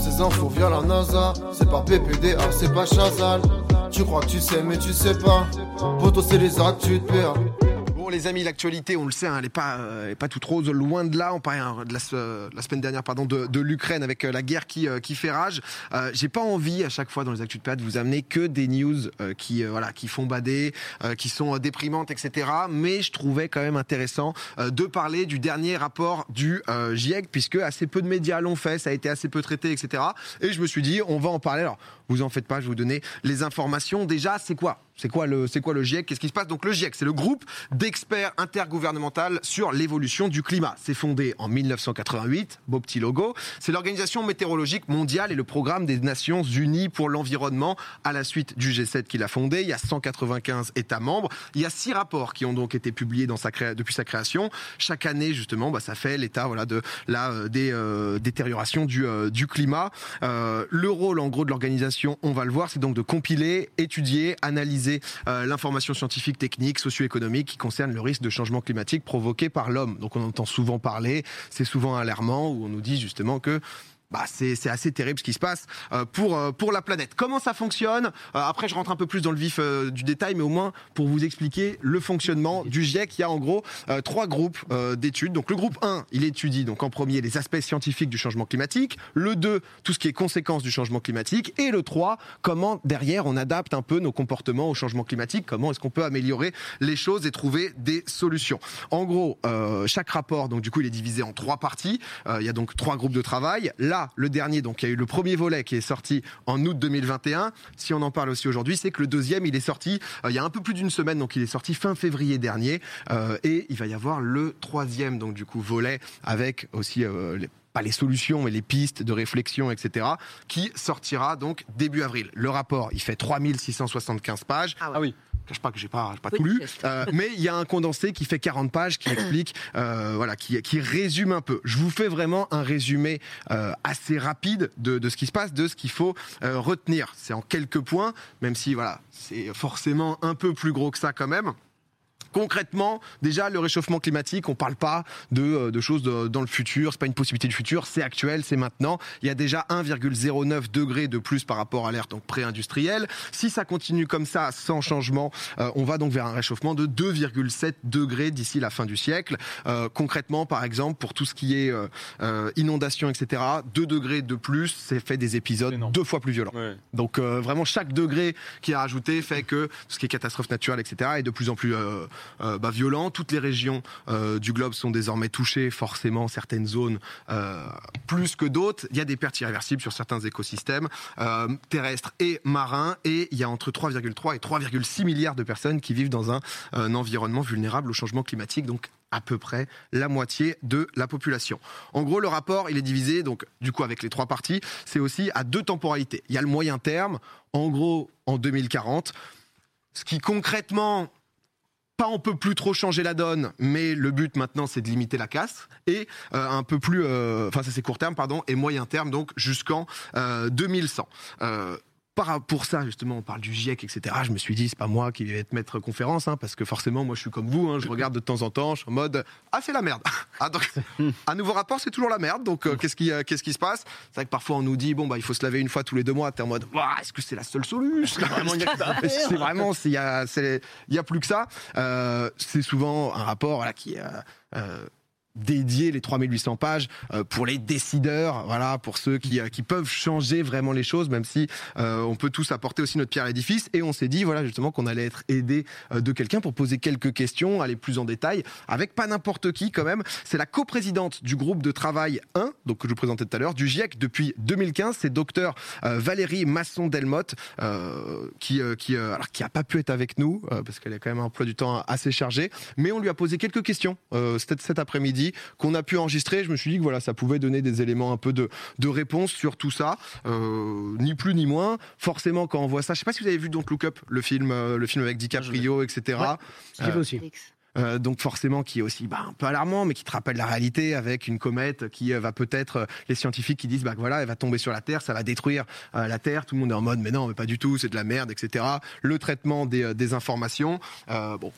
ces infos via la NASA. C'est pas PPDA, c'est pas Chazal. Tu crois que tu sais, mais tu sais pas. Poto, c'est les actes, tu te perds les amis, l'actualité, on le sait, hein, elle n'est pas, euh, pas toute rose, loin de là. On parlait hein, de, la, semaine dernière pardon, de, l'Ukraine avec euh, la guerre qui, euh, qui fait rage. J'ai pas envie à chaque fois dans les actus de PAD de vous amener que des news qui, voilà, qui font bader, qui sont déprimantes, etc. Mais je trouvais quand même intéressant de parler du dernier rapport du GIEC, puisque assez peu de médias l'ont fait, ça a été assez peu traité, etc. Et je me suis dit, on va en parler. Alors, vous en faites pas, je vais vous donner les informations. Déjà, c'est quoi? C'est quoi le quoi le GIEC Qu'est-ce qui se passe? Donc le GIEC, c'est le groupe d'experts intergouvernemental sur l'évolution du climat. C'est fondé en 1988, beau petit logo. C'est l'organisation météorologique mondiale et le programme des Nations Unies pour l'environnement à la suite du G7 qu'il a fondé. Il y a 195 États membres. Il y a six rapports qui ont donc été publiés depuis sa création. Chaque année, justement, bah, ça fait l'état de la euh, des euh, détérioration du euh, du climat. le rôle en gros de l'organisation, on va le voir, c'est donc de compiler, étudier, analyser euh, l'information scientifique, technique, socio-économique qui concerne le risque de changement climatique provoqué par l'homme. Donc on entend souvent parler, c'est souvent alarmant, où on nous dit justement que bah, c'est assez terrible ce qui se passe euh, pour, euh, pour la planète. Comment ça fonctionne euh, Après, je rentre un peu plus dans le vif du détail, mais au moins pour vous expliquer le fonctionnement du GIEC, il y a en gros trois groupes d'études. Donc le groupe 1, il étudie donc en premier les aspects scientifiques du changement climatique, le 2, tout ce qui est conséquences du changement climatique, et le 3, comment derrière on adapte un peu nos comportements au changement climatique, comment est-ce qu'on peut améliorer les choses et trouver des solutions. En gros, chaque rapport, donc du coup, il est divisé en trois parties. il y a donc trois groupes de travail. Là, le dernier, donc il y a eu le premier volet qui est sorti en août 2021. Si on en parle aussi aujourd'hui, c'est que le deuxième, il est sorti euh, il y a un peu plus d'une semaine, donc il est sorti fin février dernier. Euh, et il va y avoir le troisième, donc du coup, volet avec aussi euh, pas les solutions, mais les pistes de réflexion, etc., qui sortira donc début avril. Le rapport, il fait 3675 pages. Ah, oui je pas que j'ai pas, pas tout lu, euh, mais il y a un condensé qui fait 40 pages qui explique, euh, voilà, qui, qui, résume un peu. Je vous fais vraiment un résumé euh, assez rapide de, de, ce qui se passe, de ce qu'il faut retenir. C'est en quelques points, même si voilà, c'est forcément un peu plus gros que ça quand même. Concrètement, déjà, le réchauffement climatique, on ne parle pas de, euh, de choses dans le futur, c'est pas une possibilité du futur, c'est actuel, c'est maintenant. Il y a déjà 1,09 degré de plus par rapport à l'ère donc pré-industrielle. Si ça continue comme ça, sans changement, euh, on va donc vers un réchauffement de 2,7 degrés d'ici la fin du siècle. Euh, concrètement, par exemple, pour tout ce qui est inondation, etc., 2 degrés de plus, c'est fait des épisodes deux fois plus violents. Donc vraiment, chaque degré qui est rajouté fait que ce qui est catastrophe naturelle, etc., est de plus en plus euh, bah, violent. Toutes les régions euh, du globe sont désormais touchées, forcément certaines zones euh, plus que d'autres. Il y a des pertes irréversibles sur certains écosystèmes terrestres et marins, et il y a entre 3,3 et 3,6 milliards de personnes qui vivent dans un, environnement vulnérable au changement climatique. Donc à peu près la moitié de la population. En gros, le rapport, il est divisé, donc, du coup, avec les trois parties, c'est aussi à deux temporalités. Il y a le moyen terme, en gros, en 2040, ce qui concrètement pas on peut plus trop changer la donne, mais le but maintenant c'est de limiter la casse et euh, un peu plus, euh, enfin ça c'est court terme pardon et moyen terme donc jusqu'en 2100. Euh, pour ça, justement, on parle du GIEC, etc. Je me suis dit, c'est pas moi qui vais être maître conférence, hein, parce que forcément, moi, je suis comme vous, hein, je regarde de temps en temps, je suis en mode, ah, c'est la merde. Ah, donc, un nouveau rapport, c'est toujours la merde. Donc, euh, qu'est-ce qui, euh, qu'est-ce qui se passe? C'est vrai que parfois, on nous dit, bon, bah, il faut se laver une fois tous les deux mois. T'es en mode, est-ce que c'est la seule solution? C'est vraiment, il y a, il y a plus que ça. Euh, c'est souvent un rapport, qui dédier les 3800 pages euh, pour les décideurs, voilà, pour ceux qui, euh, qui peuvent changer vraiment les choses, même si euh, on peut tous apporter aussi notre pierre à l'édifice. Et on s'est dit, voilà, justement, qu'on allait être aidé de quelqu'un pour poser quelques questions, aller plus en détail, avec pas n'importe qui quand même. C'est la coprésidente du groupe de travail 1, donc que je vous présentais tout à l'heure, du GIEC depuis 2015. C'est docteur Valérie Masson-Delmotte, qui, qui, qui a pas pu être avec nous, parce qu'elle a quand même un emploi du temps assez chargé, mais on lui a posé quelques questions cet après-midi qu'on a pu enregistrer. Je me suis dit que voilà, ça pouvait donner des éléments un peu de, de réponse sur tout ça, euh, ni plus ni moins. Forcément, quand on voit ça, je sais pas si vous avez vu Don't Look Up, le film, euh, le film avec DiCaprio, etc. Ouais, euh, aussi. Euh, donc forcément qui est aussi bah, un peu alarmant, mais qui te rappelle la réalité avec une comète qui va peut-être les scientifiques qui disent bah voilà elle va tomber sur la Terre, ça va détruire la Terre. Tout le monde est en mode mais non mais pas du tout, c'est de la merde, etc. Le traitement des, des informations, bon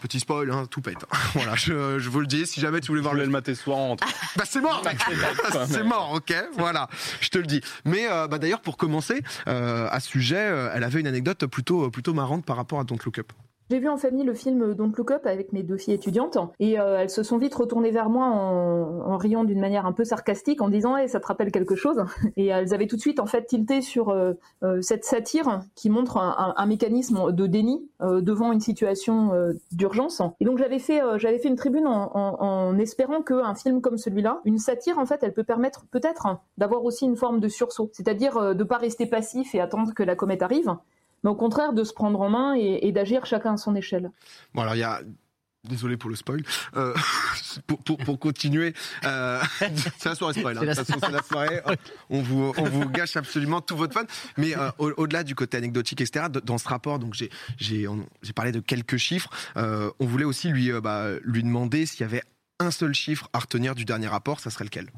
Petit spoil, hein, tout pète. voilà, je, je, vous le dis. Si jamais tu voulais voir le maté soir, bah c'est mort, c'est mort, ok. Voilà, je te le dis. Mais euh, bah, d'ailleurs, pour commencer, euh, à ce sujet, euh, elle avait une anecdote plutôt plutôt marrante par rapport à Don't Look Up. J'ai vu en famille le film Don't Look Up avec mes deux filles étudiantes et euh, elles se sont vite retournées vers moi en, riant d'une manière un peu sarcastique en disant hey, ça te rappelle quelque chose? Et elles avaient tout de suite en fait tilté sur euh, euh, cette satire qui montre un, mécanisme de déni devant une situation d'urgence. Et donc j'avais fait j'avais fait une tribune en, en, en espérant qu'un film comme celui-là une satire en fait elle peut permettre peut-être d'avoir aussi une forme de sursaut. C'est-à-dire de pas rester passif et attendre que la comète arrive mais au contraire de se prendre en main et, et d'agir chacun à son échelle. Bon alors il y a Désolé pour le spoil. Euh, pour, pour, pour, continuer, euh, c'est la soirée spoil. Hein. C'est la soirée. On vous, on vous gâche absolument tout votre fun. Mais euh, au-delà du côté anecdotique, etc. Dans ce rapport, donc j'ai j'ai parlé de quelques chiffres. Euh, on voulait aussi lui bah, lui demander s'il y avait un seul chiffre à retenir du dernier rapport, ça serait lequel?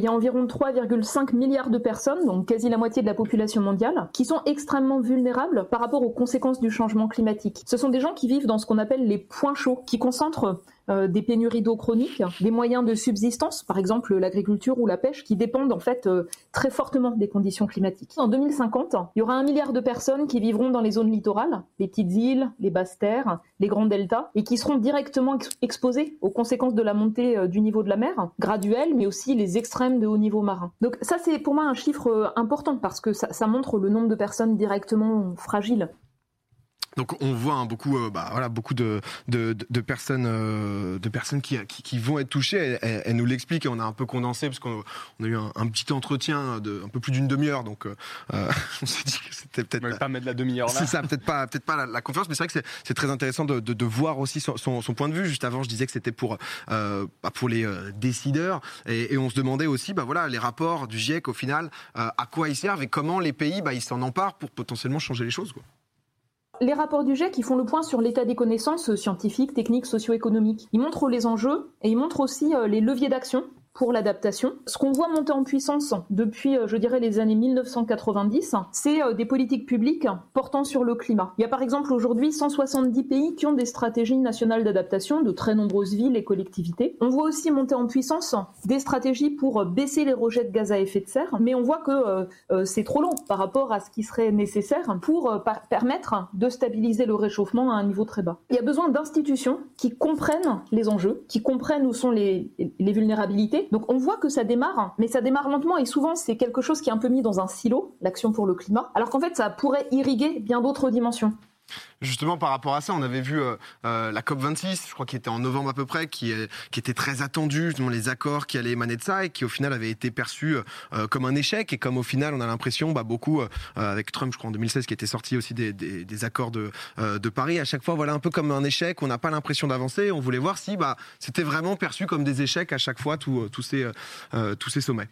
Il y a environ 3,5 milliards de personnes, donc quasi la moitié de la population mondiale, qui sont extrêmement vulnérables par rapport aux conséquences du changement climatique. Ce sont des gens qui vivent dans ce qu'on appelle les points chauds, qui concentrent des pénuries d'eau chroniques, des moyens de subsistance, par exemple l'agriculture ou la pêche, qui dépendent en fait euh, très fortement des conditions climatiques. En 2050, il y aura un milliard de personnes qui vivront dans les zones littorales, les petites îles, les basses terres, les grands deltas, et qui seront directement ex exposées aux conséquences de la montée euh, du niveau de la mer, graduelle, mais aussi les extrêmes de haut niveau marin. Donc ça, c'est pour moi un chiffre euh, important parce que ça montre le nombre de personnes directement fragiles donc on voit hein, beaucoup, euh, bah, voilà, beaucoup de, de, de personnes, euh, de personnes qui, qui, qui, vont être touchées. Elle, elle nous l'explique et on a un peu condensé parce qu'on on a eu un, un, petit entretien de un peu plus d'une demi-heure. Donc euh, on s'est dit que c'était peut-être pas mettre la demi-heure là. C'est ça, peut-être pas, peut-être pas la, la, confiance, mais c'est vrai que c'est très intéressant de, de, de, voir aussi son, son, son, point de vue. Juste avant, je disais que c'était pour euh, bah, pour les euh, décideurs et, et, on se demandait aussi, bah voilà, les rapports du GIEC au final, euh, à quoi ils servent et comment les pays, bah, ils s'en emparent pour potentiellement changer les choses. Quoi les rapports du GIEC, ils font le point sur l'état des connaissances scientifiques, techniques, socio-économiques. Ils montrent les enjeux et ils montrent aussi les leviers d'action pour l'adaptation. Ce qu'on voit monter en puissance depuis, je dirais, les années 1990, c'est des politiques publiques portant sur le climat. Il y a par exemple aujourd'hui 170 pays qui ont des stratégies nationales d'adaptation de très nombreuses villes et collectivités. On voit aussi monter en puissance des stratégies pour baisser les rejets de gaz à effet de serre, mais on voit que euh, c'est trop long par rapport à ce qui serait nécessaire pour euh, permettre de stabiliser le réchauffement à un niveau très bas. Il y a besoin d'institutions qui comprennent les enjeux, qui comprennent où sont les vulnérabilités donc on voit que ça démarre, mais ça démarre lentement et souvent c'est quelque chose qui est un peu mis dans un silo, l'action pour le climat, alors qu'en fait ça pourrait irriguer bien d'autres dimensions. Justement, par rapport à ça, on avait vu euh, euh, la COP 26, je crois qu'il était en novembre à peu près, qui, était très attendu, justement les accords qui allaient émaner de ça et qui au final avaient été perçus euh, comme un échec. Et comme au final on a l'impression, bah, beaucoup avec Trump, je crois en 2016, qui était sorti aussi des accords de, de Paris, à chaque fois voilà un peu comme un échec, on n'a pas l'impression d'avancer, on voulait voir si bah, c'était vraiment perçu comme des échecs à chaque fois tous ces, tous ces sommets.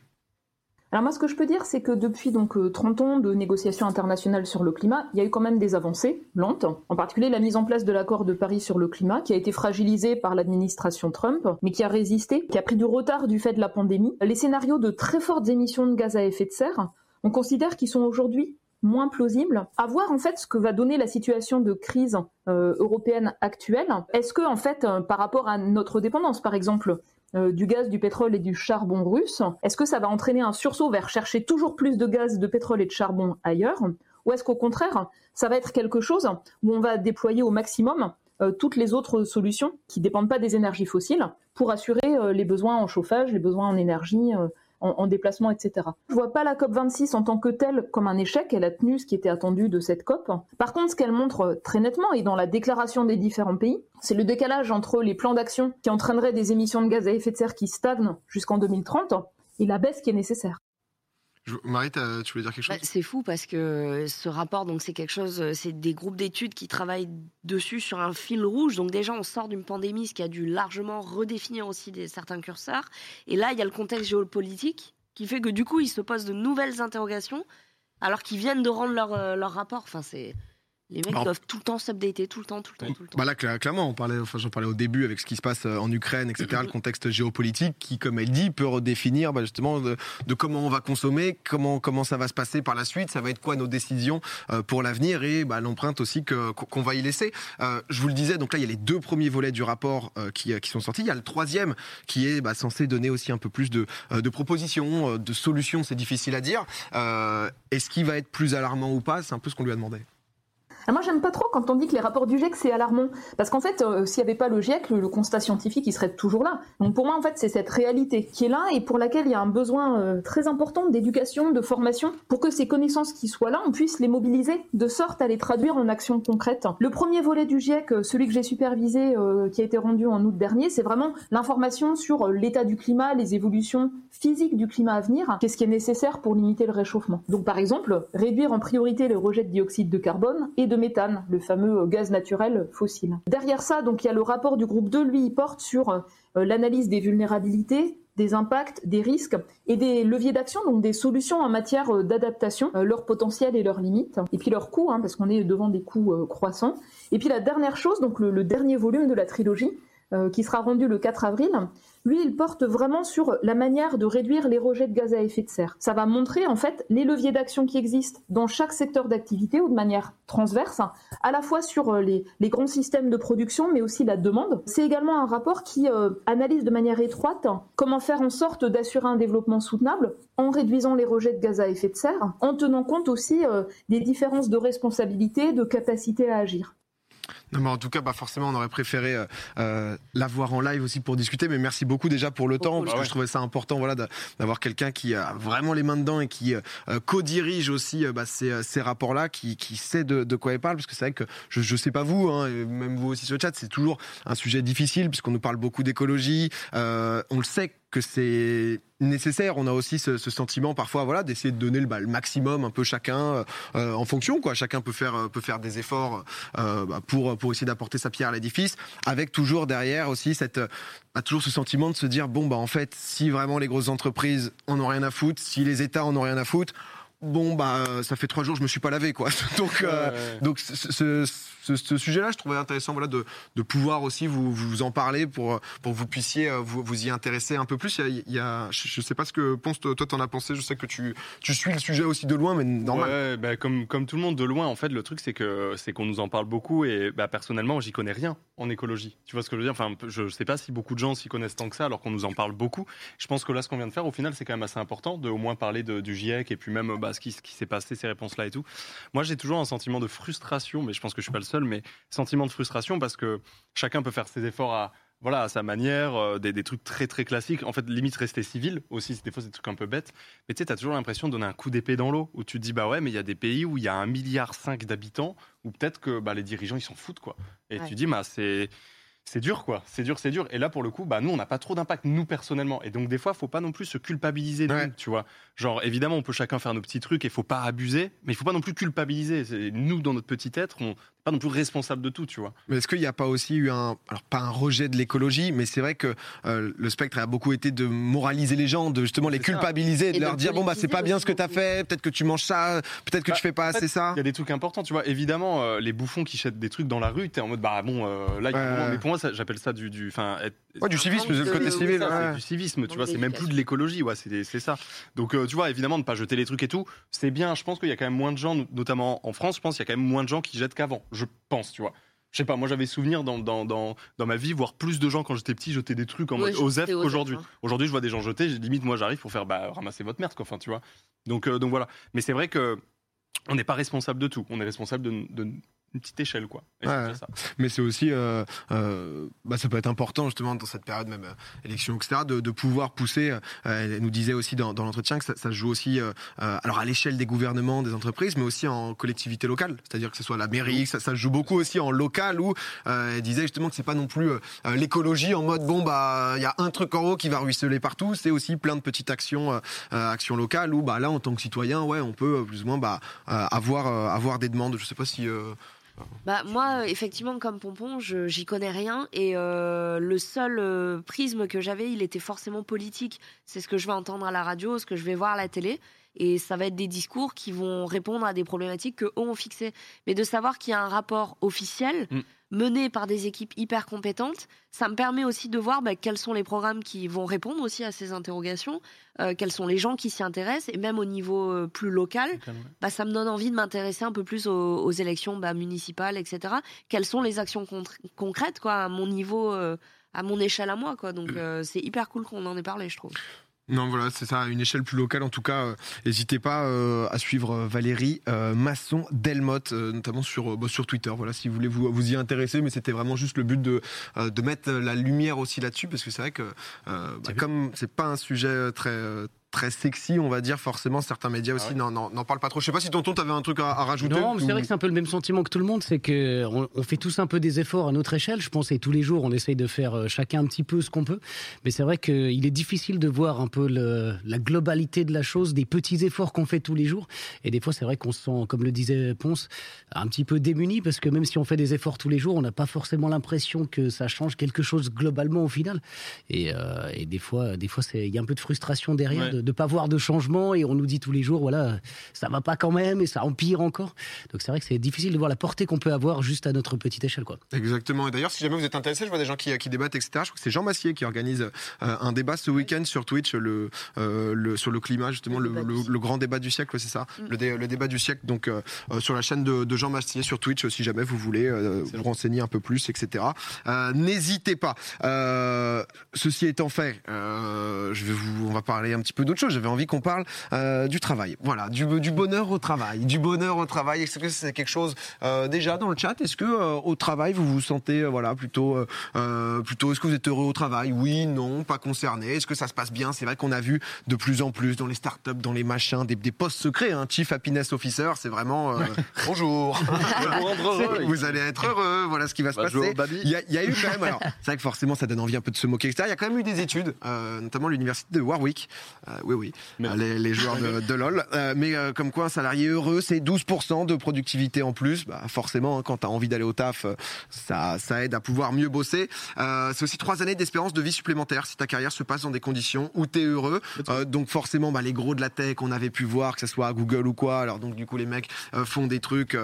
Alors moi, ce que je peux dire, c'est que depuis donc 30 ans de négociations internationales sur le climat, il y a eu quand même des avancées lentes. En particulier la mise en place de l'accord de Paris sur le climat, qui a été fragilisé par l'administration Trump, mais qui a résisté, qui a pris du retard du fait de la pandémie. Les scénarios de très fortes émissions de gaz à effet de serre, on considère qu'ils sont aujourd'hui moins plausibles. À voir en fait ce que va donner la situation de crise euh, européenne actuelle. Est-ce que en fait, euh, par rapport à notre dépendance, par exemple, euh, du gaz, du pétrole et du charbon russe, est-ce que ça va entraîner un sursaut vers chercher toujours plus de gaz, de pétrole et de charbon ailleurs? Ou est-ce qu'au contraire, ça va être quelque chose où on va déployer au maximum euh, toutes les autres solutions qui ne dépendent pas des énergies fossiles pour assurer euh, les besoins en chauffage, les besoins en énergie en, en, déplacement, etc. Je vois pas la COP 26 en tant que telle comme un échec. Elle a tenu ce qui était attendu de cette COP. Par contre, ce qu'elle montre très nettement et dans la déclaration des différents pays, c'est le décalage entre les plans d'action qui entraîneraient des émissions de gaz à effet de serre qui stagnent jusqu'en 2030 et la baisse qui est nécessaire. Marie, tu voulais dire quelque chose? bah, C'est fou parce que ce rapport, donc c'est quelque chose, c'est des groupes d'études qui travaillent dessus sur un fil rouge. Donc déjà, on sort d'une pandémie, ce qui a dû largement redéfinir aussi des, certains curseurs. Et là, il y a le contexte géopolitique qui fait que du coup, ils se posent de nouvelles interrogations alors qu'ils viennent de rendre leur, leur rapport. Enfin, c'est Les mecs doivent tout le temps s'updater, tout le temps, tout le temps, tout le temps. Bah là, clairement, on parlait, enfin, j'en parlais au début avec ce qui se passe euh, en Ukraine, etc., le contexte géopolitique qui, comme elle dit, peut redéfinir bah, justement de, comment on va consommer, comment, comment ça va se passer par la suite, ça va être quoi nos décisions euh, pour l'avenir et bah, l'empreinte aussi que, qu'on va y laisser. Euh, je vous le disais, donc là, il y a les deux premiers volets du rapport qui, qui sont sortis. Il y a le troisième qui est bah, censé donner aussi un peu plus de, de propositions, de solutions, c'est difficile à dire. Est-ce qu'il va être plus alarmant ou pas? C'est un peu ce qu'on lui a demandé. Ah, moi, j'aime pas trop quand on dit que les rapports du GIEC, c'est alarmant. Parce qu'en fait, euh, s'il n'y avait pas le GIEC, le, constat scientifique, il serait toujours là. Donc pour moi, en fait, c'est cette réalité qui est là et pour laquelle il y a un besoin euh, très important d'éducation, de formation, pour que ces connaissances qui soient là, on puisse les mobiliser de sorte à les traduire en actions concrètes. Le premier volet du GIEC, euh, celui que j'ai supervisé, qui a été rendu en août dernier, c'est vraiment l'information sur l'état du climat, les évolutions physiques du climat à venir, qu'est-ce qui est nécessaire pour limiter le réchauffement? Donc par exemple, réduire en priorité le rejet de dioxyde de carbone et de méthane, le fameux gaz naturel fossile. Derrière ça, donc il y a le rapport du groupe 2, lui, il porte sur euh, l'analyse des vulnérabilités, des impacts, des risques et des leviers d'action, donc des solutions en matière euh, d'adaptation, euh, leur potentiel et leurs limites, et puis leurs coûts, hein, parce qu'on est devant des coûts croissants. Et puis la dernière chose, donc le dernier volume de la trilogie, euh, qui sera rendu le 4 avril, lui, il porte vraiment sur la manière de réduire les rejets de gaz à effet de serre. Ça va montrer en fait les leviers d'action qui existent dans chaque secteur d'activité ou de manière transverse, à la fois sur euh, les, grands systèmes de production, mais aussi la demande. C'est également un rapport qui euh, analyse de manière étroite comment faire en sorte d'assurer un développement soutenable en réduisant les rejets de gaz à effet de serre, en tenant compte aussi des différences de responsabilité, de capacité à agir. Non, mais en tout cas, bah forcément, on aurait préféré euh, euh la voir en live aussi pour discuter. Mais merci beaucoup déjà pour le temps, parce que je trouvais ça important, voilà, d'avoir quelqu'un qui a vraiment les mains dedans et qui euh, co-dirige aussi euh, bah, ces, ces rapports-là, qui, qui sait de, de, quoi il parle. Parce que c'est vrai que je, je sais pas vous, hein, même vous aussi sur le chat, c'est toujours un sujet difficile puisqu'on nous parle beaucoup d'écologie. on le sait que c'est nécessaire. On a aussi ce, ce sentiment parfois, voilà, d'essayer de donner le, bah, le, maximum un peu chacun euh, en fonction, quoi. Chacun peut faire peut faire des efforts euh, bah, pour pour essayer d'apporter sa pierre à l'édifice, avec toujours derrière aussi cette bah, toujours ce sentiment de se dire bon bah en fait si vraiment les grosses entreprises en ont rien à foutre, si les États en ont rien à foutre bon bah ça fait trois jours je me suis pas lavé quoi donc euh, donc ce, ce, sujet-là, je trouvais intéressant voilà, de, de pouvoir aussi vous, vous, en parler pour, pour que vous puissiez euh, vous, vous y intéresser un peu plus. Il y a, je ne sais pas ce que pense, toi, t'en as pensé. Je sais que tu, tu suis le sujet aussi de loin, mais normal. Ouais, bah, comme, comme tout le monde de loin, en fait, le truc, c'est que c'est qu'on nous en parle beaucoup et bah, personnellement, j'y connais rien en écologie. Tu vois ce que je veux dire? Enfin, je ne sais pas si beaucoup de gens s'y connaissent tant que ça, alors qu'on nous en parle beaucoup. Je pense que là, ce qu'on vient de faire, au final, c'est quand même assez important de au moins parler de, du GIEC et puis même bah, ce qui, ce qui s'est passé, ces réponses-là et tout. Moi, j'ai toujours un sentiment de frustration, mais je pense que je suis pas le seul, mais sentiment de frustration parce que chacun peut faire ses efforts à, voilà, à sa manière, euh, des, trucs très très classiques. En fait, limite rester civil aussi, des fois c'est des trucs un peu bêtes. Mais tu sais, tu as toujours l'impression de donner un coup d'épée dans l'eau où tu te dis, bah ouais, mais il y a des pays où il y a un milliard cinq d'habitants où peut-être que bah, les dirigeants ils s'en foutent quoi. Et tu dis, bah c'est c'est dur, quoi. C'est dur, c'est dur. Et là, pour le coup, bah, nous, on n'a pas trop d'impact, nous, personnellement. Et donc, des fois, faut pas non plus se culpabiliser, tu vois. Genre, évidemment, on peut chacun faire nos petits trucs et faut pas abuser, mais il faut pas non plus culpabiliser. Nous, dans notre petit être, on pas non plus responsable de tout, tu vois. Mais est-ce qu'il n'y a pas aussi eu un, alors pas un rejet de l'écologie, mais c'est vrai que euh, le spectre a beaucoup été de moraliser les gens, de justement les culpabiliser, de leur dire bon bah c'est pas bien ce que tu as fait, peut-être que tu manges ça, peut-être que tu bah, fais pas assez ça. Il y a des trucs importants, tu vois. Évidemment, euh, les bouffons qui jettent des trucs dans la rue, tu es en mode bah bon, euh, là, mais pour moi, j'appelle ça du, du, fin, ouais, du civisme, c'est le côté civil. Du civisme, tu vois, c'est même plus de l'écologie, ouais, c'est ça. Donc, tu vois, évidemment, ne pas jeter les trucs et tout, c'est bien. Je pense qu'il y a quand même moins de gens, notamment en France, je pense qu'il y a quand même moins de gens qui jettent qu'avant. Je pense, tu vois. Je sais pas, moi j'avais souvenir dans, dans, dans, dans, ma vie, voir plus de gens quand j'étais petit jeter des trucs en mode OSEF qu'aujourd'hui. Aujourd'hui, je vois des gens jeter, limite, moi j'arrive pour faire bah, ramasser votre merde, quoi. Enfin, tu vois. Donc, euh, donc voilà. Mais c'est vrai que on n'est pas responsable de tout. On est responsable de, de, une petite échelle quoi. Mais c'est aussi, euh, euh, bah, ça peut être important justement dans cette période même euh, élection etc. De, de, pouvoir pousser. Euh, elle nous disait aussi dans, dans l'entretien que ça, ça, joue aussi, alors à l'échelle des gouvernements, des entreprises, mais aussi en collectivité locale. C'est-à-dire que ce soit la mairie, ça, ça joue beaucoup aussi en local où elle disait justement que c'est pas non plus l'écologie en mode bon bah il y a un truc en haut qui va ruisseler partout. C'est aussi plein de petites actions, actions locales où bah là en tant que citoyen, ouais, on peut plus ou moins bah avoir avoir des demandes. Je sais pas si bah, moi, effectivement, comme Pompon, j'y connais rien. Et euh, le seul euh, prisme que j'avais, il était forcément politique. C'est ce que je vais entendre à la radio, ce que je vais voir à la télé. Et ça va être des discours qui vont répondre à des problématiques que eux ont fixées. Mais de savoir qu'il y a un rapport officiel Mm. mené par des équipes hyper compétentes, ça me permet aussi de voir bah, quels sont les programmes qui vont répondre aussi à ces interrogations, euh, quels sont les gens qui s'y intéressent, et même au niveau euh, plus local, bah, ça me donne envie de m'intéresser un peu plus aux, aux élections bah, municipales, etc. Quelles sont les actions concrètes quoi, à mon niveau, euh, à mon échelle à moi. Quoi. Donc c'est hyper cool qu'on en ait parlé, je trouve. Non, voilà, c'est ça, à une échelle plus locale en tout cas. euh, N'hésitez pas euh, à suivre euh, Valérie euh, Masson Delmotte, euh, notamment sur, bah, sur Twitter. Voilà, si vous voulez vous, vous y intéresser, mais c'était vraiment juste le but de, euh, de mettre la lumière aussi là-dessus, parce que c'est vrai que euh, bah, comme c'est pas un sujet très euh, très sexy, on va dire, forcément, certains médias aussi Ah ouais. n'en- parlent pas trop. Je sais pas si tonton, t'avais un truc à, à rajouter Non, mais c'est ou- vrai que c'est un peu le même sentiment que tout le monde, c'est que on, on fait tous un peu des efforts à notre échelle, je pense, et tous les jours on essaye de faire euh, chacun un petit peu ce qu'on peut. Mais c'est vrai qu'il est difficile de voir un peu le- la globalité de la chose, des petits efforts qu'on fait tous les jours. Et des fois, c'est vrai qu'on se sent, comme le disait Ponce, un petit peu démuni parce que même si on fait des efforts tous les jours, on n'a pas forcément l'impression que ça change quelque chose globalement au final. Et, euh, et des fois, des fois, il y a un peu de frustration derrière Ouais. de ne pas voir de changement et on nous dit tous les jours, voilà, ça va pas quand même et ça empire encore. Donc c'est vrai que c'est difficile de voir la portée qu'on peut avoir juste à notre petite échelle, quoi. Exactement. Et d'ailleurs, si jamais vous êtes intéressé, je vois des gens qui, qui débattent, etc. Je crois que c'est Jean Massier qui organise euh, un débat ce week-end sur Twitch, le, euh, le, sur le climat, justement, Le grand débat du siècle, c'est ça, Mm. le, dé- le débat du siècle. Donc, euh, euh, sur la chaîne de, de Jean Massier sur Twitch, si jamais vous voulez euh, vous renseigner un peu plus, etc. Euh, N'hésitez pas. Euh, ceci étant fait, euh, je vais vous, on va parler un petit peu d'autre chose. J'avais envie qu'on parle euh, du travail. Voilà, du, du bonheur au travail, du bonheur au travail. Est-ce que c'est quelque chose euh, déjà dans le chat? Est-ce que euh, au travail vous vous sentez voilà plutôt plutôt Est-ce que vous êtes heureux au travail? Oui, non, pas concerné. Est-ce que ça se passe bien? C'est vrai qu'on a vu de plus en plus dans les startups, dans les machins, des, des postes secrets. Hein. Chief Happiness Officer, c'est vraiment bonjour. vous allez être heureux. Voilà ce qui va se Bonjour, passer. Il y, a, il y a eu quand même, alors c'est vrai que forcément ça donne envie un peu de se moquer, etc. Il y a quand même eu des études, notamment l'université de Warwick, oui oui, Mais- Euh, les, les joueurs de, de LoL, Euh, mais euh, comme quoi un salarié heureux c'est 12% de productivité en plus. Bah, forcément, hein, quand tu as envie d'aller au taf, euh, ça, ça aide à pouvoir mieux bosser. Euh, c'est aussi trois années d'espérance de vie supplémentaire si ta carrière se passe dans des conditions où tu es heureux. Euh, donc forcément, bah, les gros de la tech, on avait pu voir que ce soit à Google ou quoi. Alors donc du coup, les mecs euh, font des trucs,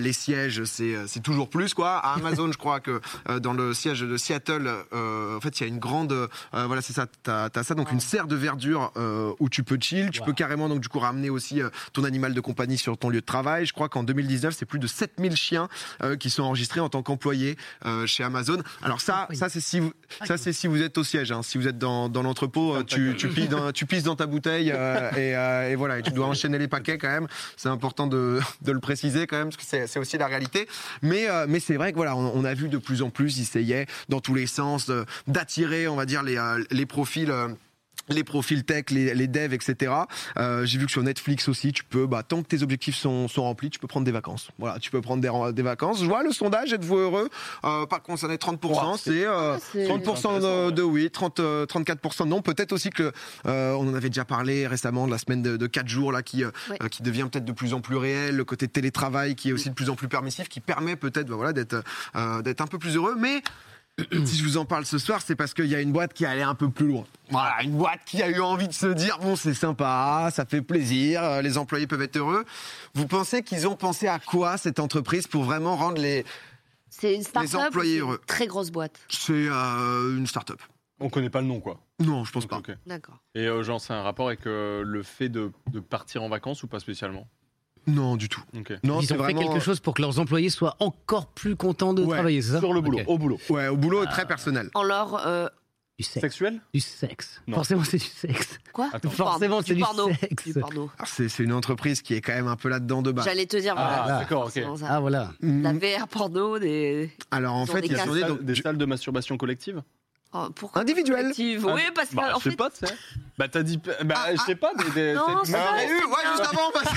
les sièges, c'est c'est toujours plus quoi. À Amazon, je crois que euh, dans le siège de Seattle, euh, en fait, il y a une grande, euh, voilà, c'est ça, t'as as ça, donc une serre de verdure euh, où tu peux chill, tu Wow. peux carrément donc du coup ramener aussi euh, ton animal de compagnie sur ton lieu de travail. Je crois qu'en 2019, c'est plus de 7000 chiens euh, qui sont enregistrés en tant qu'employés euh, chez Amazon. Alors ça, ça c'est si vous, ça c'est si vous êtes au siège. hein. Si vous êtes dans, dans l'entrepôt, euh, tu, tu, pisses dans, tu pisses dans ta bouteille euh, et, euh, et voilà, et tu dois enchaîner les paquets quand même. C'est important de, de le préciser quand même parce que c'est aussi la réalité. Mais, euh, mais c'est vrai que voilà, on, on a vu de plus en plus, ils essayaient dans tous les sens euh, d'attirer, on va dire, les, euh, les profils. Les profils tech, les, les devs, etc. Euh, J'ai vu que sur Netflix aussi, tu peux, bah, tant que tes objectifs sont, sont remplis, tu peux prendre des vacances. Voilà, tu peux prendre des, des vacances. Je vois le sondage, êtes-vous heureux? Euh, Pas concerné 30%, c'est euh, Ah, c'est- 30% de, de oui, 30, euh, 34% non. Peut-être aussi que euh, on en avait déjà parlé récemment de la semaine de, de 4 jours là qui euh, euh, qui devient peut-être de plus en plus réel, le côté télétravail qui est aussi de plus en plus permissif, qui permet peut-être bah, voilà d'être euh, d'être un peu plus heureux, mais si je vous en parle ce soir, c'est parce qu'il y a une boîte qui est allée un peu plus loin. Voilà, une boîte qui a eu envie de se dire bon, c'est sympa, ça fait plaisir, euh, les employés peuvent être heureux. Vous pensez qu'ils ont pensé à quoi cette entreprise pour vraiment rendre les C'est une start-up. employés c'est une heureux. Très grosse boîte. C'est euh, une start-up. On connaît pas le nom, quoi. Non, je pense pas. ok. D'accord. Et euh, genre, c'est un rapport avec euh, le fait de, de partir en vacances ou pas spécialement? Non, du tout. Non, Ils ont fait quelque chose pour que leurs employés soient encore plus contents de Ouais, travailler, c'est ça Sur le boulot, au boulot. Ouais, au boulot très personnel. En leur. euh, Du sexe. Sexuel? Du sexe. Non. Forcément, c'est du sexe. quoi? Attends. Forcément, porno. c'est du porno. sexe. Du. Alors, C'est une entreprise qui est quand même un peu là-dedans de base. J'allais te dire, Ah, voilà. d'accord, ok. Ah voilà. La Mm, VR porno, des. Alors en fait, des il y a des salles de masturbation collective? Oh, pourquoi individuel. collective? Oui, parce que. Bah, en je sais fait, pas, tu sais. Bah, t'as dit. Bah, je sais pas, des. des- Non, c'est- Ah, mais c'est oui, ouais, bien. juste avant. parce-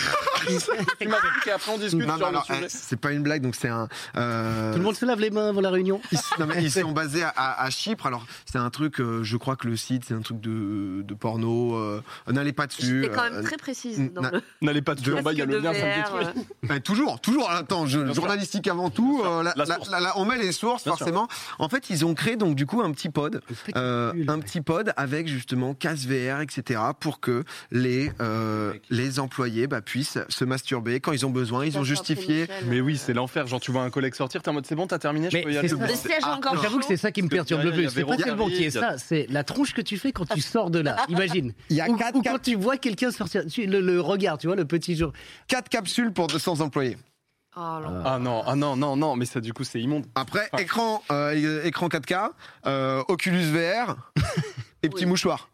Tu m'as dit qu'après on discute Non, non, sur alors, le sujet. eh, c'est pas une blague, donc c'est un. euh, Tout le monde se lave les mains avant la réunion Ils, non, mais ils sont basés à, à- à Chypre. Alors, c'est un truc, euh, je crois que le site, c'est un truc de, de porno. euh, N'allez pas dessus. J'étais quand euh, même très précise euh, dans na- le. N'allez pas dessus, en bas, il y a le lien, ça me euh, Eh, toujours, toujours. Attends, journalistique avant tout. Euh, la- on met les sources, forcément. En fait, ils ont créé donc du coup un petit pod, euh, un petit pod avec justement casse VR barrières, etc., pour que les, euh, les employés bah, puissent se masturber quand ils ont besoin. Ils ont justifié. Mais oui, c'est l'enfer. Genre, tu vois un collègue sortir, t'es en mode c'est bon, t'as terminé, je Mais peux y c'est aller. Ah, encore J'avoue que c'est ça qui me perturbe le plus. C'est pas tellement qui est ça, c'est la tronche que tu fais quand tu sors de là. Imagine. Il y a Ou, quatre ou cap- quand tu vois quelqu'un sortir, tu- le, le regard, tu vois, le petit jour. 4 capsules pour 200 employés. Oh là. Ah non, ah non, non, non, mais ça du coup c'est immonde. Après, Ah. écran, euh, écran 4K, euh, Oculus VR et petit Oui. mouchoir.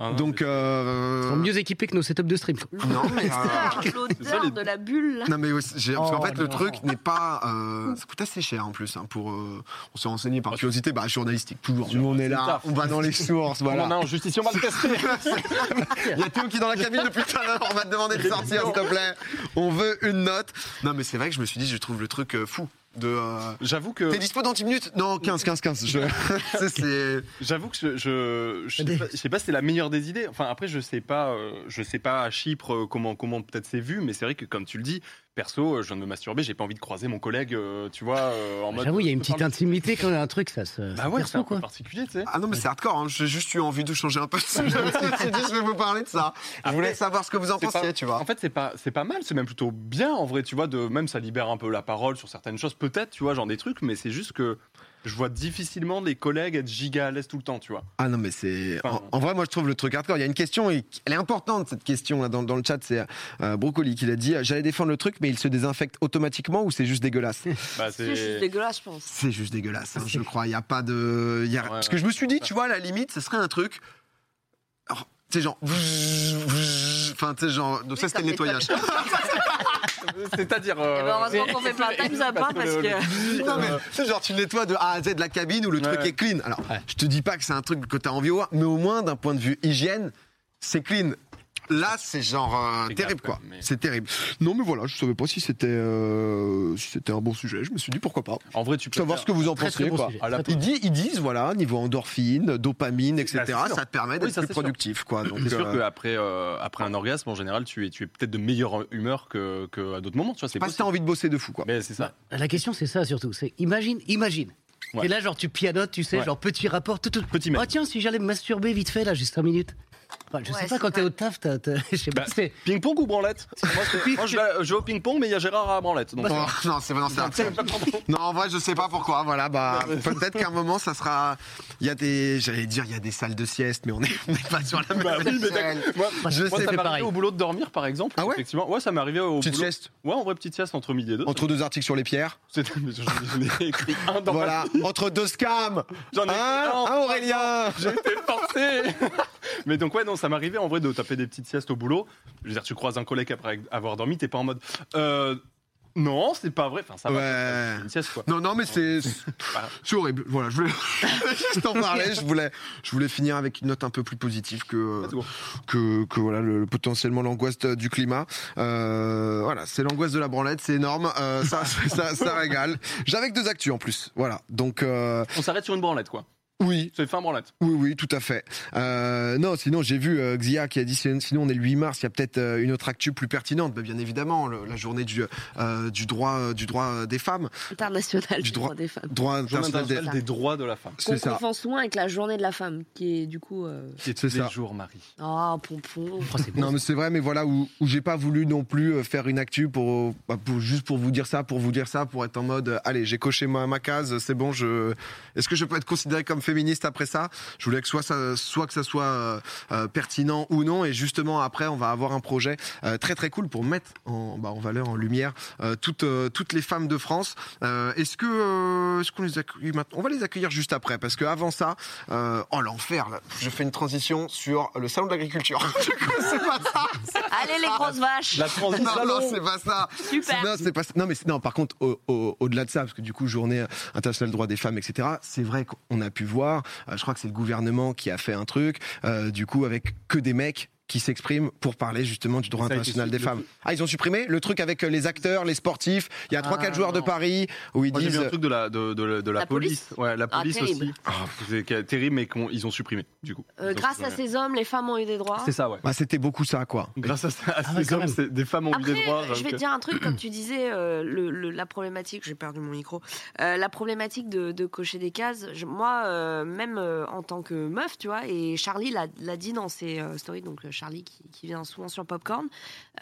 Ah Donc, c'est- Ils euh, sont mieux équipés que nos setups de stream. quoi. non, mais, euh, L'odeur, les- l'odeur de la bulle. là. Non mais aussi, parce qu'en Oh, fait le truc n'est pas, euh, ça coûte assez cher en plus hein, pour, euh, on s'est renseigné par curiosité, bah journalistique toujours. Nous on est là, taf. on va dans les sources, On voilà. en a en justice, on va le tester. Il y a Théo qui est dans la cabine depuis tout à l'heure, on va te demander de sortir s'il te plaît. On veut une note. Non mais c'est vrai que je me suis dit, je trouve le truc euh, fou. De, euh, J'avoue que T'es dispo dans 10 minutes? Non, 15, 15, 15. Je... J'avoue que je, je, je, sais pas, je sais pas si c'est la meilleure des idées. Enfin après je sais pas, euh, je sais pas à Chypre euh, comment comment peut-être c'est vu, mais c'est vrai que comme tu le dis, perso, euh, je viens de me masturber, j'ai pas envie de croiser mon collègue, euh, tu vois, euh, en mode. J'avoue, il y a une petite intimité quand un truc, ça se. Bah ouais, c'est perso, un peu quoi. particulier, tu sais. Ah non mais c'est hardcore, hein. j'ai juste eu envie de changer un peu de sujet. Je dit, je vais vous parler de ça. Je voulais savoir ce que vous en pensiez, pas- tu vois. En fait, c'est pas, c'est pas mal, c'est même plutôt bien en vrai, tu vois, de même ça libère un peu la parole sur certaines choses, peut-être, tu vois, genre des trucs, mais c'est juste que je vois difficilement les collègues être giga à l'aise tout le temps, tu vois. Ah non mais c'est Enfin, en, en vrai moi je trouve le truc hardcore. Il y a une question et elle est importante cette question là dans, dans le chat. C'est euh, Brocoli qui l'a dit. J'allais défendre le truc mais il se désinfecte automatiquement ou c'est juste dégueulasse? Bah, C'est juste dégueulasse, je pense. C'est juste dégueulasse. hein, je crois. Il y a pas de. il y a- Ouais, Parce que je me suis dit tu vois à la limite ce serait un truc. Alors, Tu sais genre. Enfin tu sais genre. Donc ça c'était le nettoyage. C'est-à-dire. Eh euh, ben, heureusement qu'on fait pas time ça pas parce le- que. Non mais c'est genre tu nettoies de A à Z de la cabine où le truc Ouais. est clean. Alors Ouais. je te dis pas que c'est un truc que t'as envie de voir, mais au moins d'un point de vue hygiène, c'est clean. Là, c'est genre euh, terrible grave, quoi. mais- C'est terrible. Non mais voilà, je savais pas si c'était euh, si c'était un bon sujet. Je me suis dit pourquoi pas. En vrai, tu peux Savoir faire- ce que vous en pensez bon Ils, disent, ils disent voilà niveau endorphine, dopamine, etc. Bah, sûr. ça te permet d'être Oui, ça, plus productif quoi. Donc C'est sûr euh, qu'après euh, après un orgasme, en général, tu es, tu es peut-être de meilleure humeur que, que à d'autres moments. Tu vois, c'est pas si t'as envie de bosser de fou quoi. Mais c'est ça. La question, c'est ça surtout. C'est imagine, imagine. Ouais. Et là, genre, tu pianotes, tu sais, Ouais. genre petit rapport, tout, tout. Petit. Oh tiens, si j'allais me masturber vite fait, là, j'ai 5 minutes. Enfin, je Ouais, sais pas, quand t'es pas- au taf, t'as, je sais Bah. Ping-pong ou branlette Moi, je, vais, je vais au ping-pong, mais il y a Gérard à branlette. Donc, Oh, non, c'est non, c'est. Non, en vrai, je sais pas pourquoi. Voilà, bah, peut-être qu'à un moment, ça sera. Il y a des, j'allais dire, il y a des salles de sieste, mais on est, on est pas sur la même Bah oui, mais échelle. d'accord. Moi, Je moi, sais, ça m'est arrivé au boulot de dormir, par exemple. Ah ouais Effectivement. Ouais, ça m'est arrivé au Petite boulot. sieste Ouais, en vrai, petite sieste entre midi et deux. entre deux articles sur les pierres. J'en ai écrit un dans Voilà, entre deux scams. J'en ai Hein, écrit un. hein, Aurélien J'ai été forcé Mais donc, ouais, non, ça m'arrivait en vrai de taper des petites siestes au boulot. Je veux dire, tu croises un collègue après avoir dormi, t'es pas en mode. Euh, non, c'est pas vrai. Enfin, ça va. Ouais. une sieste, quoi. Non, non, mais c'est c'est horrible. Voilà, je voulais juste en parler. Je voulais, je voulais finir avec une note un peu plus positive que go. que, que voilà le, potentiellement l'angoisse de- du climat. Euh, voilà, c'est l'angoisse de la branlette, c'est énorme. Euh, ça, ça, ça régale. J'avais que deux actus en plus. Voilà, donc euh, On s'arrête sur une branlette, quoi. Oui, C'est fin branlette. Oui, oui, tout à fait. Euh, non, sinon, j'ai vu euh, Xia qui a dit sin- sinon on est le 8 mars, il y a peut-être euh, une autre actu plus pertinente. Bah, bien évidemment, le- la journée du, euh, du droit, du droit des femmes. International Du du droit- droit des femmes. Droit international des... internationale des droits de la femme. C'est ça. confond souvent avec la journée de la femme, qui est du coup. euh, Qui est C'est tous les ça. jours, Marie. Ah, pompon. Oh. Non, mais c'est vrai, mais voilà, où, où j'ai pas voulu non plus faire une actu pour, bah, pour- juste pour vous dire ça, pour vous dire ça, pour être en mode, allez, j'ai coché ma, ma case, c'est bon, je, est-ce que je peux être considéré comme féministe après ça Je voulais que soit, ça, soit que ça soit euh, euh, pertinent ou non, et justement après, on va avoir un projet euh, très très cool pour mettre en, bah, en valeur, en lumière, euh, toutes, euh, toutes les femmes de France. Euh, est-ce que, euh, est-ce qu'on les accueille? Maintenant On va les accueillir juste après, parce que avant ça, euh, oh l'enfer, là, je fais une transition sur le salon de l'agriculture. Du coup, c'est pas ça. Allez, les grosses vaches La transition. Non, non, c'est pas ça. Super. Non, c'est pas ça. Non, mais c'est- non, par contre, au- au- au-delà de ça, parce que du coup, journée internationale des droits des femmes, etc., c'est vrai qu'on a pu euh, je crois que c'est le gouvernement qui a fait un truc, euh, du coup, avec que des mecs qui s'expriment pour parler justement du droit international des le- femmes. Ah, ils ont supprimé le truc avec euh, les acteurs, les sportifs. Il y a trois, Ah, quatre joueurs de. Paris où ils Moi, j'ai vu disent. un truc de la, de, de- de la, La police. police Ouais, la Ah, police terrible. aussi. C'est que- terrible, mais qu'on- ils ont supprimé, du coup. Euh, grâce à ces hommes, les femmes ont eu des droits. C'est ça, ouais. Bah, c'était beaucoup ça, quoi. Grâce à, Ah ces hommes, c'est- des femmes ont eu des droits. je vais te dire un truc, comme tu disais, euh, le, le- la problématique, j'ai perdu mon micro, euh, la problématique de, de cocher des cases, je- moi, euh, même euh, en tant que meuf, tu vois, et Charlie l'a dit dans ses euh, stories, donc Charlie qui, vient souvent sur Popcorn,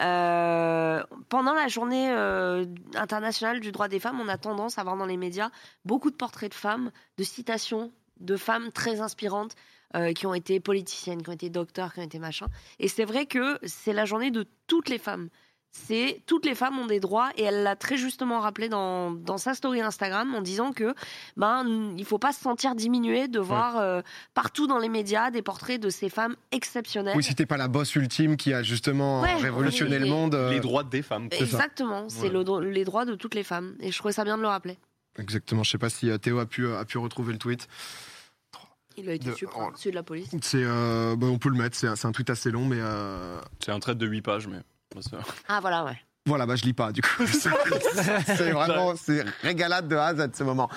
euh, pendant la journée euh, internationale du droit des femmes, on a tendance à voir dans les médias beaucoup de portraits de femmes, de citations de femmes très inspirantes euh, qui ont été politiciennes, qui ont été docteurs, qui ont été machin. Et c'est vrai que c'est la journée de toutes les femmes. C'est toutes les femmes ont des droits et elle l'a très justement rappelé dans, dans sa story Instagram en disant que ben il faut pas se sentir diminué de voir euh, partout dans les médias des portraits de ces femmes exceptionnelles. Oui, si t'es pas la boss ultime qui a justement Ouais, révolutionné le monde. euh, Les droits des femmes. Exactement, c'est Ouais. le les droits de toutes les femmes et je trouvais ça bien de le rappeler. Exactement. Je sais pas si euh, Théo a pu, a pu retrouver le tweet. Il a été De- oh. celui de la police. C'est, euh, bah, on peut le mettre. C'est un, c'est un tweet assez long, mais euh, C'est un trait de 8 pages, mais. Ah voilà ouais. Voilà, bah je lis pas du coup. c'est vraiment, c'est régalade de A à Z ce moment.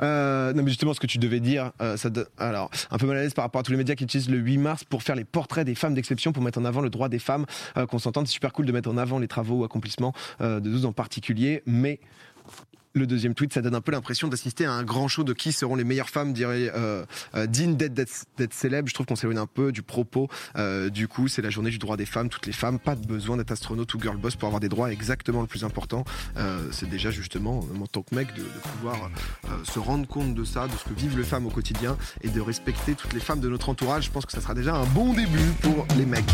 Euh, non mais justement ce que tu devais dire, euh, ça alors un peu mal à l'aise par rapport à tous les médias qui utilisent le 8 mars pour faire les portraits des femmes d'exception, pour mettre en avant le droit des femmes, euh, qu'on s'entende, c'est super cool de mettre en avant les travaux ou accomplissements euh, de 12 en particulier, mais le deuxième tweet, ça donne un peu l'impression d'assister à un grand show de qui seront les meilleures femmes, dirait euh, euh, dignes d'être célèbres. Je trouve qu'on s'éloigne un peu du propos. Euh, du coup, c'est la journée du droit des femmes. Toutes les femmes, pas de besoin d'être astronaute ou girl boss pour avoir des droits. Exactement le plus important, euh, c'est déjà justement, en tant que mec, de, de pouvoir se rendre compte de ça, de ce que vivent les femmes au quotidien et de respecter toutes les femmes de notre entourage. Je pense que ça sera déjà un bon début pour les mecs.